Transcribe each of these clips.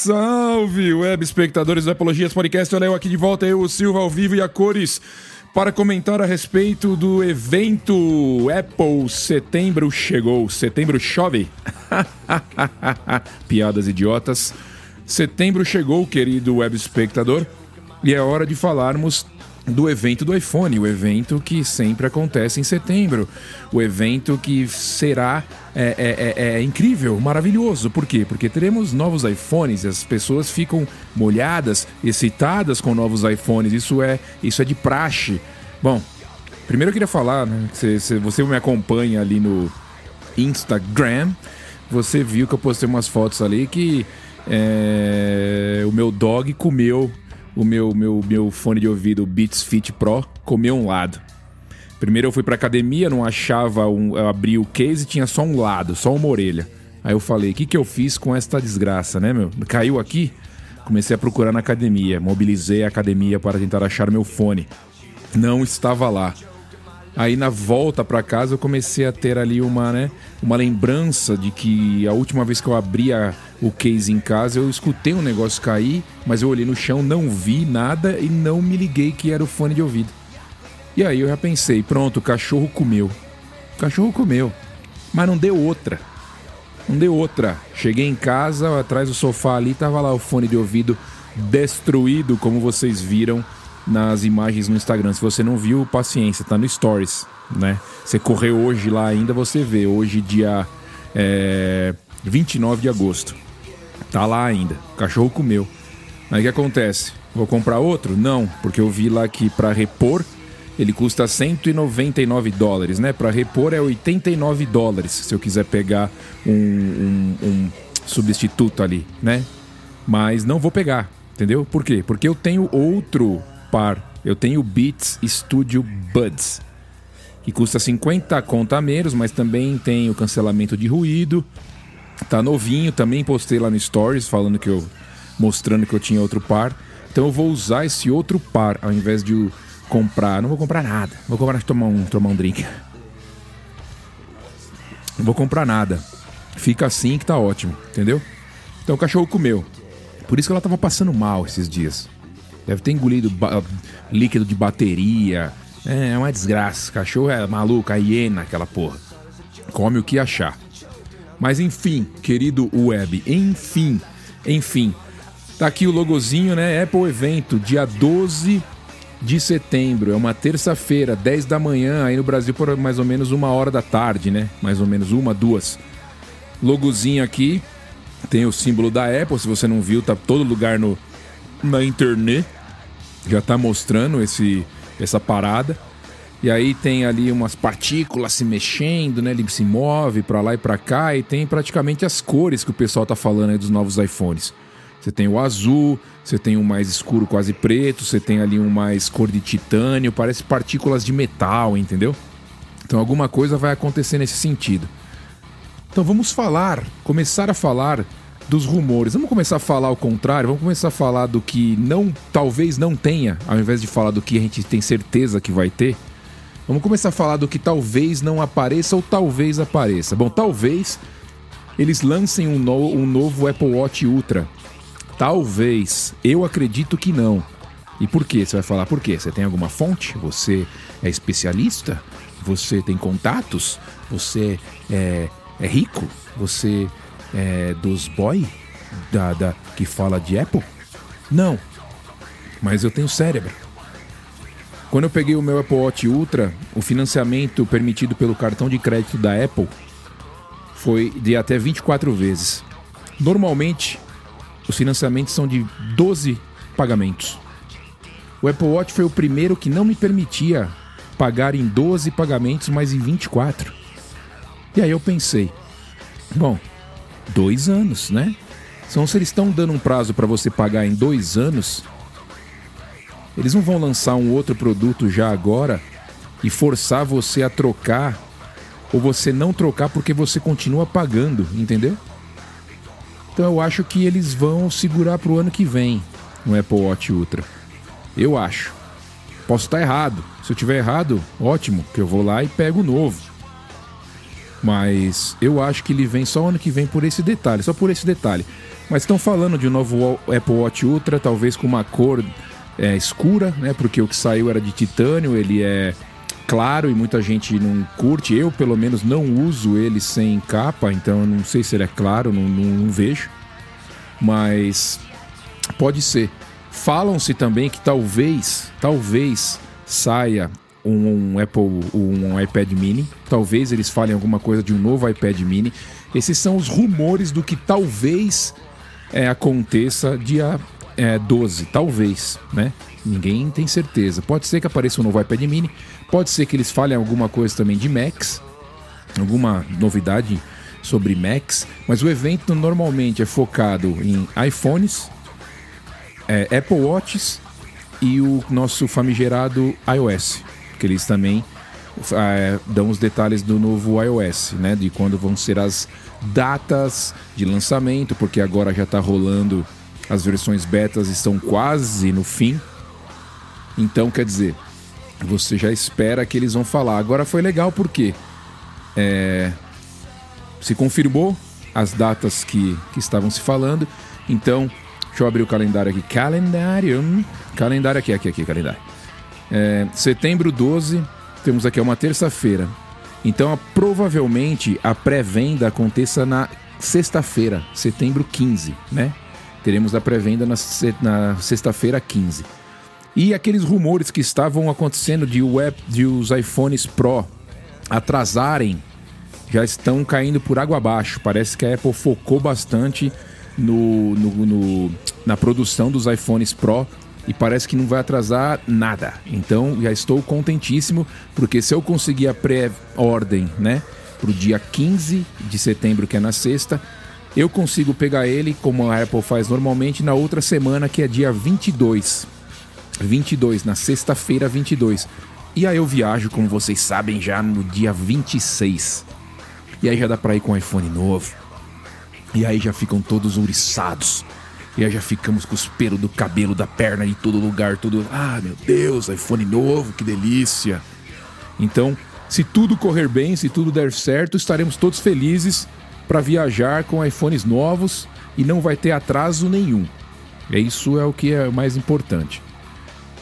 Salve, web espectadores do Apologias Podcast. Olha eu aqui de volta, eu, o Silva, ao vivo e a cores, para comentar a respeito do evento Apple Setembro Chegou. Setembro chove? Piadas idiotas. Setembro chegou, querido web espectador, e é hora de falarmos do evento do iPhone, o evento que sempre acontece em setembro, o evento que será é, é, é, é, incrível, maravilhoso. Por quê? Porque teremos novos iPhones e as pessoas ficam molhadas, excitadas com novos iPhones. Isso é, isso é de praxe. Bom, primeiro eu queria falar, né, se, se você me acompanha ali no Instagram, você viu que eu postei umas fotos ali que é, o meu dog comeu o meu, meu, meu fone de ouvido Beats Fit Pro comeu um lado. Primeiro eu fui pra academia, não achava um. Eu abri o case e tinha só um lado, só uma orelha. Aí eu falei, o que, que eu fiz com esta desgraça, né, meu? Caiu aqui? Comecei a procurar na academia, mobilizei a academia para tentar achar meu fone. Não estava lá. Aí na volta para casa eu comecei a ter ali uma, né, uma lembrança de que a última vez que eu abria o case em casa eu escutei um negócio cair, mas eu olhei no chão, não vi nada e não me liguei que era o fone de ouvido. E aí eu já pensei, pronto, o cachorro comeu. O cachorro comeu, mas não deu outra. Não deu outra. Cheguei em casa, atrás do sofá ali, tava lá o fone de ouvido destruído, como vocês viram nas imagens no Instagram. Se você não viu, paciência, tá no Stories, né? Você correu hoje lá ainda, você vê. Hoje, dia é, 29 de agosto. Tá lá ainda. O cachorro comeu. Aí o que acontece? Vou comprar outro? Não, porque eu vi lá que para repor ele custa 199 dólares, né? Para repor é 89 dólares, se eu quiser pegar um, um, um substituto ali, né? Mas não vou pegar, entendeu? Por quê? Porque eu tenho outro par. Eu tenho o Beats Studio Buds, que custa 50 conta a menos, mas também tem o cancelamento de ruído. Tá novinho, também postei lá no Stories falando que eu mostrando que eu tinha outro par. Então eu vou usar esse outro par ao invés de comprar. Não vou comprar nada. Vou comprar tomar um, tomar um drink. Não vou comprar nada. Fica assim que tá ótimo, entendeu? Então o cachorro comeu. Por isso que ela tava passando mal esses dias. Deve ter engolido líquido de bateria. É, é uma desgraça. Cachorro é maluco, a hiena, aquela porra. Come o que achar. Mas enfim, querido web, enfim, enfim. Tá aqui o logozinho, né? Apple Evento, dia 12 de setembro. É uma terça-feira, 10 da manhã, aí no Brasil por mais ou menos uma hora da tarde, né? Mais ou menos uma, duas. Logozinho aqui. Tem o símbolo da Apple, se você não viu, tá todo lugar no, na internet. Já tá mostrando esse, essa parada. E aí tem ali umas partículas se mexendo, né? Ele se move para lá e para cá e tem praticamente as cores que o pessoal tá falando aí dos novos iPhones. Você tem o azul, você tem um mais escuro quase preto, você tem ali um mais cor de titânio, parece partículas de metal, entendeu? Então alguma coisa vai acontecer nesse sentido. Então vamos falar, começar a falar dos rumores. Vamos começar a falar o contrário, vamos começar a falar do que não, talvez não tenha, ao invés de falar do que a gente tem certeza que vai ter. Vamos começar a falar do que talvez não apareça ou talvez apareça. Bom, talvez eles lancem um, no, um novo Apple Watch Ultra. Talvez. Eu acredito que não. E por quê? Você vai falar por quê? Você tem alguma fonte? Você é especialista? Você tem contatos? Você é, é rico? Você é, dos boy da, da, que fala de Apple? Não. Mas eu tenho cérebro. Quando eu peguei o meu Apple Watch Ultra, o financiamento permitido pelo cartão de crédito da Apple foi de até 24 vezes. Normalmente, os financiamentos são de 12 pagamentos. O Apple Watch foi o primeiro que não me permitia pagar em 12 pagamentos, mas em 24. E aí eu pensei, bom, dois anos, né? Então, se eles estão dando um prazo para você pagar em dois anos, eles não vão lançar um outro produto já agora e forçar você a trocar ou você não trocar porque você continua pagando, entendeu? Então eu acho que eles vão segurar para o ano que vem no Apple Watch Ultra. Eu acho. Posso estar errado. Se eu tiver errado, ótimo, que eu vou lá e pego o novo. Mas eu acho que ele vem só ano que vem por esse detalhe, só por esse detalhe. Mas estão falando de um novo Apple Watch Ultra, talvez com uma cor é, escura, né? Porque o que saiu era de titânio, ele é claro e muita gente não curte. Eu, pelo menos, não uso ele sem capa, então eu não sei se ele é claro, não, não, não vejo. Mas pode ser. Falam-se também que talvez, talvez saia um, um, Apple, um iPad Mini. Talvez eles falem alguma coisa de um novo iPad Mini. Esses são os rumores do que talvez é, aconteça dia é, 12, talvez, né? Ninguém tem certeza. Pode ser que apareça um novo iPad Mini, pode ser que eles falem alguma coisa também de Macs, alguma novidade sobre Macs, mas o evento normalmente é focado em iPhones, é, Apple Watches e o nosso famigerado iOS que eles também é, dão os detalhes do novo iOS, né? De quando vão ser as datas de lançamento, porque agora já está rolando, as versões betas estão quase no fim. Então, quer dizer, você já espera que eles vão falar. Agora foi legal porque é, se confirmou as datas que, que estavam se falando. Então, deixa eu abrir o calendário aqui. Calendário. Calendário aqui, aqui, aqui, calendário. É, setembro 12, temos aqui uma terça-feira. Então, provavelmente a pré-venda aconteça na sexta-feira, setembro 15, né? Teremos a pré-venda na, na sexta-feira 15. E aqueles rumores que estavam acontecendo de, web, de os iPhones Pro atrasarem já estão caindo por água abaixo. Parece que a Apple focou bastante no, no, no na produção dos iPhones Pro e parece que não vai atrasar nada. Então já estou contentíssimo, porque se eu conseguir a pré-ordem, né, para o dia 15 de setembro, que é na sexta, eu consigo pegar ele, como a Apple faz normalmente, na outra semana, que é dia 22. 22, na sexta-feira 22. E aí eu viajo, como vocês sabem, já no dia 26. E aí já dá para ir com o iPhone novo. E aí já ficam todos ouriçados e aí já ficamos com os pelos do cabelo, da perna em todo lugar, tudo. Ah, meu Deus, iPhone novo, que delícia. Então, se tudo correr bem, se tudo der certo, estaremos todos felizes para viajar com iPhones novos e não vai ter atraso nenhum. É isso é o que é mais importante.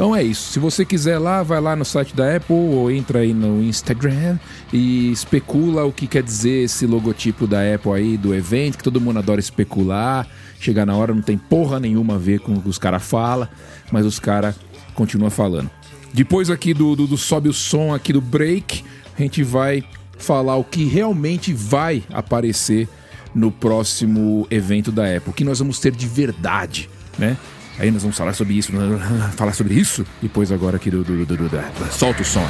Então é isso. Se você quiser lá, vai lá no site da Apple ou entra aí no Instagram e especula o que quer dizer esse logotipo da Apple aí do evento, que todo mundo adora especular. Chegar na hora não tem porra nenhuma a ver com o que os caras falam, mas os caras continuam falando. Depois aqui do, do, do sobe o som aqui do break, a gente vai falar o que realmente vai aparecer no próximo evento da Apple, o que nós vamos ter de verdade, né? Aí nós vamos falar sobre isso, falar sobre isso depois agora aqui do, do, do, do, do solta o som.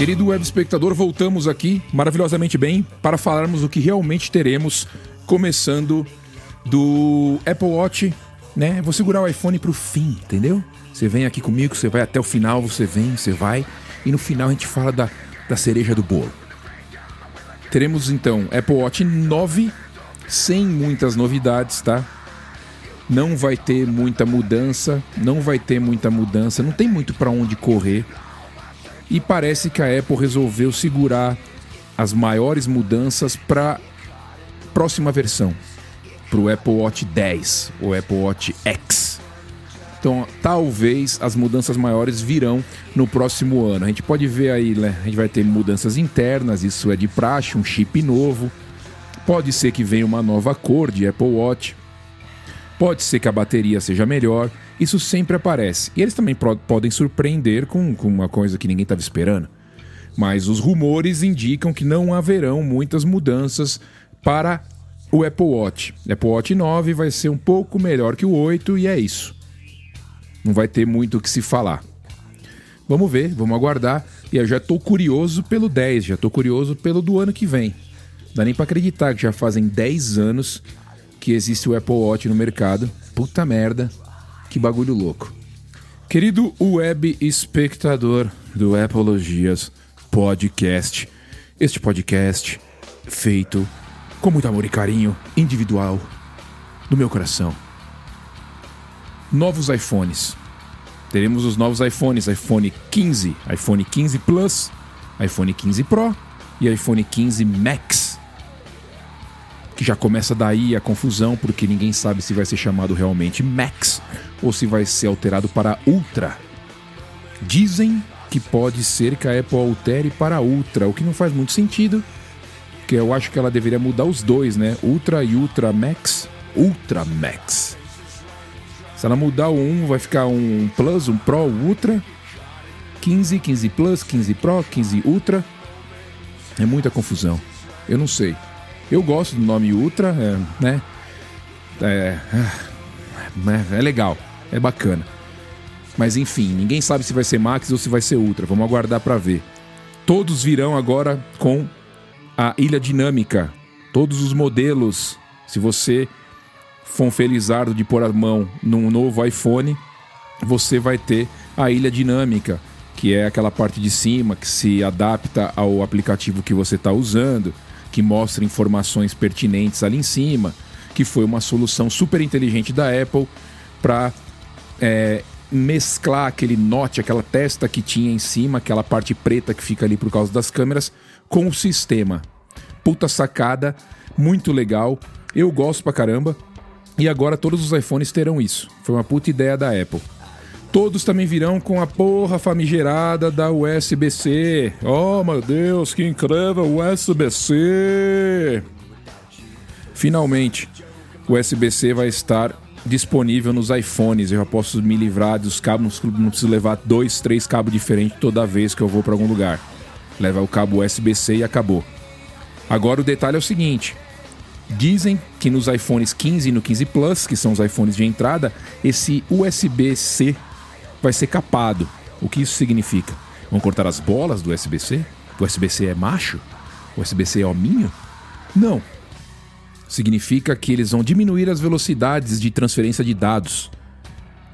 Querido web espectador, voltamos aqui maravilhosamente bem para falarmos o que realmente teremos, começando do Apple Watch, né? Vou segurar o iPhone para o fim, entendeu? Você vem aqui comigo, você vai até o final, você vem, você vai, e no final a gente fala da, da cereja do bolo. Teremos então Apple Watch 9, sem muitas novidades, tá? Não vai ter muita mudança, não vai ter muita mudança, não tem muito para onde correr. E parece que a Apple resolveu segurar as maiores mudanças para próxima versão, para o Apple Watch 10, o Apple Watch X. Então, talvez as mudanças maiores virão no próximo ano. A gente pode ver aí, né? A gente vai ter mudanças internas, isso é de praxe, um chip novo. Pode ser que venha uma nova cor de Apple Watch. Pode ser que a bateria seja melhor. Isso sempre aparece. E eles também podem surpreender com, com uma coisa que ninguém estava esperando. Mas os rumores indicam que não haverão muitas mudanças para o Apple Watch. Apple Watch 9 vai ser um pouco melhor que o 8 e é isso. Não vai ter muito o que se falar. Vamos ver, vamos aguardar. E eu já estou curioso pelo 10, já estou curioso pelo do ano que vem. Não dá nem para acreditar que já fazem 10 anos que existe o Apple Watch no mercado Puta merda, que bagulho louco. Querido web espectador do Apologias Podcast, este podcast feito com muito amor e carinho, individual, do meu coração. Novos iPhones. Teremos os novos iPhones, iPhone 15, iPhone 15 Plus, iPhone 15 Pro e iPhone 15 Max. Que já começa daí a confusão, porque ninguém sabe se vai ser chamado realmente Max ou se vai ser alterado para Ultra. Dizem que pode ser que a Apple altere para Ultra, o que não faz muito sentido, porque eu acho que ela deveria mudar os dois, né? Ultra e Ultra Max. Ultra Max. Se ela mudar o 1, vai ficar um Plus, um Pro, Ultra. 15, 15 Plus, 15 Pro, 15 Ultra. É muita confusão. Eu não sei. Eu gosto do nome Ultra, é, né? É, é, é legal, é bacana. Mas enfim, ninguém sabe se vai ser Max ou se vai ser Ultra. Vamos aguardar para ver. Todos virão agora com a ilha dinâmica. Todos os modelos. Se você for um felizardo de pôr a mão num novo iPhone, você vai ter a ilha dinâmica, que é aquela parte de cima que se adapta ao aplicativo que você está usando, que mostra informações pertinentes ali em cima, que foi uma solução super inteligente da Apple para é, mesclar aquele note, aquela testa que tinha em cima, aquela parte preta que fica ali por causa das câmeras, com o sistema. Puta sacada, muito legal. Eu gosto pra caramba. E agora todos os iPhones terão isso. Foi uma puta ideia da Apple. Todos também virão com a porra famigerada da USB-C. Oh meu Deus, que incrível USB-C! Finalmente, o USB-C vai estar disponível nos iPhones. Eu já posso me livrar dos cabos, não preciso levar dois, três cabos diferentes toda vez que eu vou para algum lugar. Leva o cabo USB-C e acabou. Agora o detalhe é o seguinte: dizem que nos iPhones 15 e no 15 Plus, que são os iPhones de entrada, esse USB-C vai ser capado. O que isso significa? Vão cortar as bolas do USB-C? O USB-C é macho? O USB-C é hominho? Não significa que eles vão diminuir as velocidades de transferência de dados.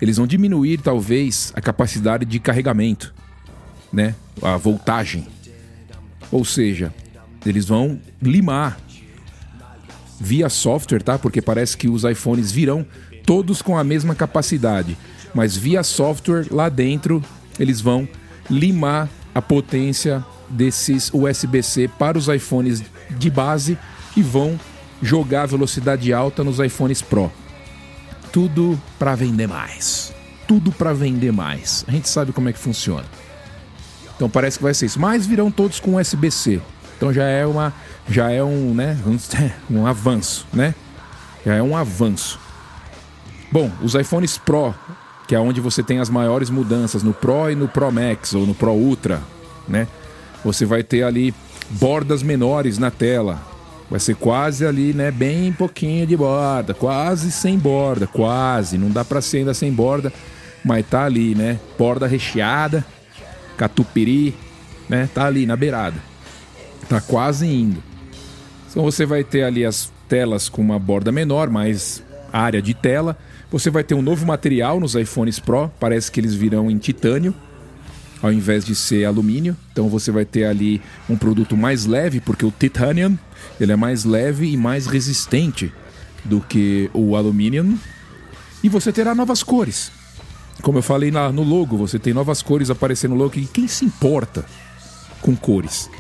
Eles vão diminuir, talvez, a capacidade de carregamento, né? A voltagem. Ou seja, eles vão limar via software, tá? Porque parece que os iPhones virão todos com a mesma capacidade, mas via software lá dentro eles vão limar a potência desses USB-C para os iPhones de base e vão jogar velocidade alta nos iPhones Pro. Tudo para vender mais. Tudo para vender mais. A gente sabe como é que funciona. Então parece que vai ser isso. Mas virão todos com USB-C. Então já é uma já é um, né, um, um avanço, né? Já é um avanço. Bom, os iPhones Pro, que é onde você tem as maiores mudanças no Pro e no Pro Max ou no Pro Ultra, né? Você vai ter ali bordas menores na tela, Vai ser quase ali, né? Bem pouquinho de borda, quase sem borda, quase. Não dá para ser ainda sem borda, mas tá ali, né? Borda recheada, catupiry, né? Tá ali na beirada. Tá quase indo. Então você vai ter ali as telas com uma borda menor, mais área de tela. Você vai ter um novo material nos iPhones Pro, parece que eles virão em titânio ao invés de ser alumínio. Então você vai ter ali um produto mais leve, porque o titanium ele é mais leve e mais resistente do que o alumínio. E você terá novas cores. Como eu falei no logo, você tem novas cores aparecendo no logo. E quem se importa com cores?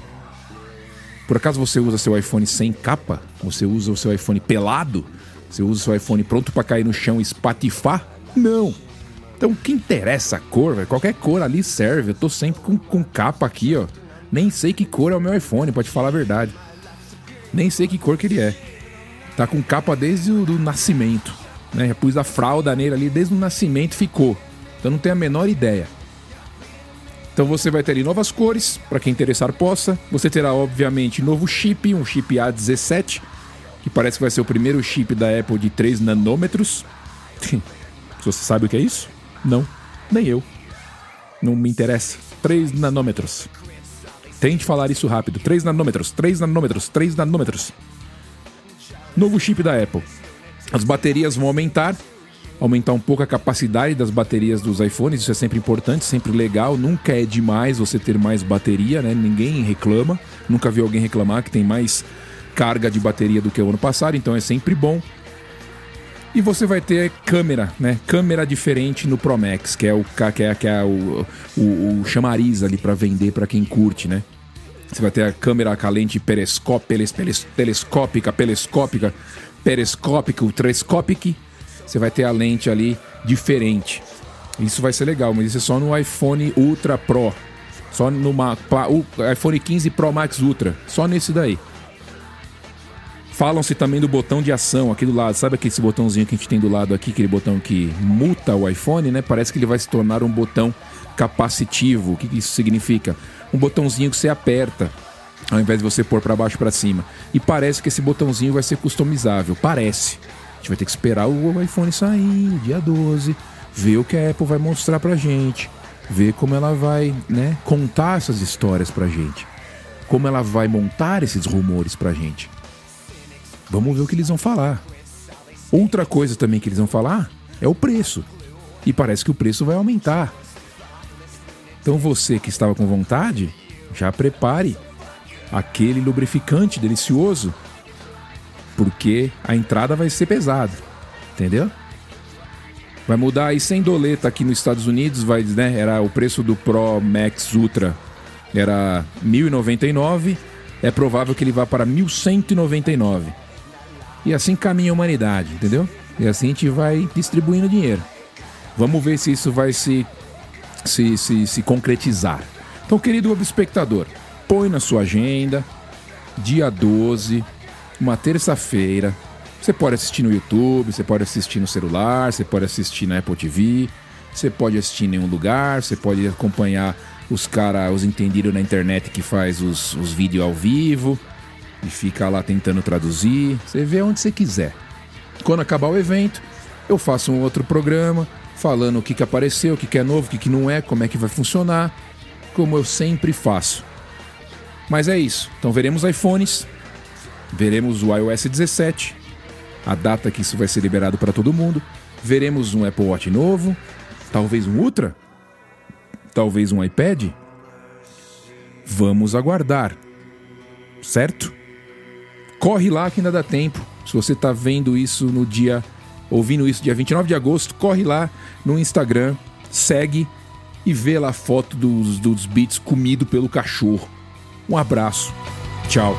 Por acaso você usa seu iPhone sem capa? Você usa o seu iPhone pelado? Você usa o seu iPhone pronto para cair no chão e espatifar? Não. Então, que interessa a cor, véio? qualquer cor ali serve. Eu tô sempre com, com capa aqui, ó. Nem sei que cor é o meu iPhone, pode falar a verdade. Nem sei que cor que ele é. Tá com capa desde o do nascimento. Né? Já pus a fralda nele ali desde o nascimento ficou. Então não tenho a menor ideia. Então você vai ter ali novas cores, para quem interessar possa. Você terá, obviamente, novo chip, um chip A17, que parece que vai ser o primeiro chip da Apple de 3 nanômetros. você sabe o que é isso? Não, nem eu. Não me interessa. 3 nanômetros. Tente falar isso rápido. 3 nanômetros, 3 nanômetros, 3 nanômetros. Novo chip da Apple. As baterias vão aumentar aumentar um pouco a capacidade das baterias dos iPhones, isso é sempre importante, sempre legal, nunca é demais você ter mais bateria, né? Ninguém reclama, nunca vi alguém reclamar que tem mais carga de bateria do que o ano passado, então é sempre bom. E você vai ter câmera, né? Câmera diferente no Pro Max, que é o que é, que é o, o, o chamariz ali para vender para quem curte, né? Você vai ter a câmera com a lente periscópica, telescópica, periscópica, ultrascópica. Você vai ter a lente ali diferente. Isso vai ser legal, mas isso é só no iPhone Ultra Pro. Só no iPhone 15 Pro Max Ultra. Só nesse daí. Falam-se também do botão de ação aqui do lado. Sabe aquele botãozinho que a gente tem do lado aqui, aquele botão que muta o iPhone, né? Parece que ele vai se tornar um botão capacitivo. O que isso significa? Um botãozinho que você aperta ao invés de você pôr para baixo para cima. E parece que esse botãozinho vai ser customizável. Parece. A gente vai ter que esperar o iPhone sair, dia 12, ver o que a Apple vai mostrar pra gente, ver como ela vai, né, contar essas histórias pra gente. Como ela vai montar esses rumores pra gente. Vamos ver o que eles vão falar. Outra coisa também que eles vão falar é o preço. E parece que o preço vai aumentar. Então você que estava com vontade, já prepare aquele lubrificante delicioso, porque a entrada vai ser pesada, entendeu? Vai mudar aí sem doleta aqui nos Estados Unidos, vai, né? Era o preço do Pro Max Ultra era 1099, é provável que ele vá para 1199. E assim caminha a humanidade, entendeu? E assim a gente vai distribuindo dinheiro. Vamos ver se isso vai se, se, se, se concretizar. Então, querido espectador, põe na sua agenda, dia 12, uma terça-feira. Você pode assistir no YouTube, você pode assistir no celular, você pode assistir na Apple TV, você pode assistir em nenhum lugar, você pode acompanhar os caras, os entendidos na internet que faz os, os vídeos ao vivo e fica lá tentando traduzir. Você vê onde você quiser. Quando acabar o evento, eu faço um outro programa falando o que, que apareceu, o que, que é novo, o que, que não é, como é que vai funcionar, como eu sempre faço. Mas é isso. Então veremos iPhones, veremos o iOS 17, a data que isso vai ser liberado para todo mundo, veremos um Apple Watch novo, talvez um Ultra, talvez um iPad. Vamos aguardar, certo? Corre lá que ainda dá tempo. Se você está vendo isso no dia, ouvindo isso dia 29 de agosto, corre lá no Instagram, segue e vê lá a foto dos, dos beats comido pelo cachorro. Um abraço. Tchau.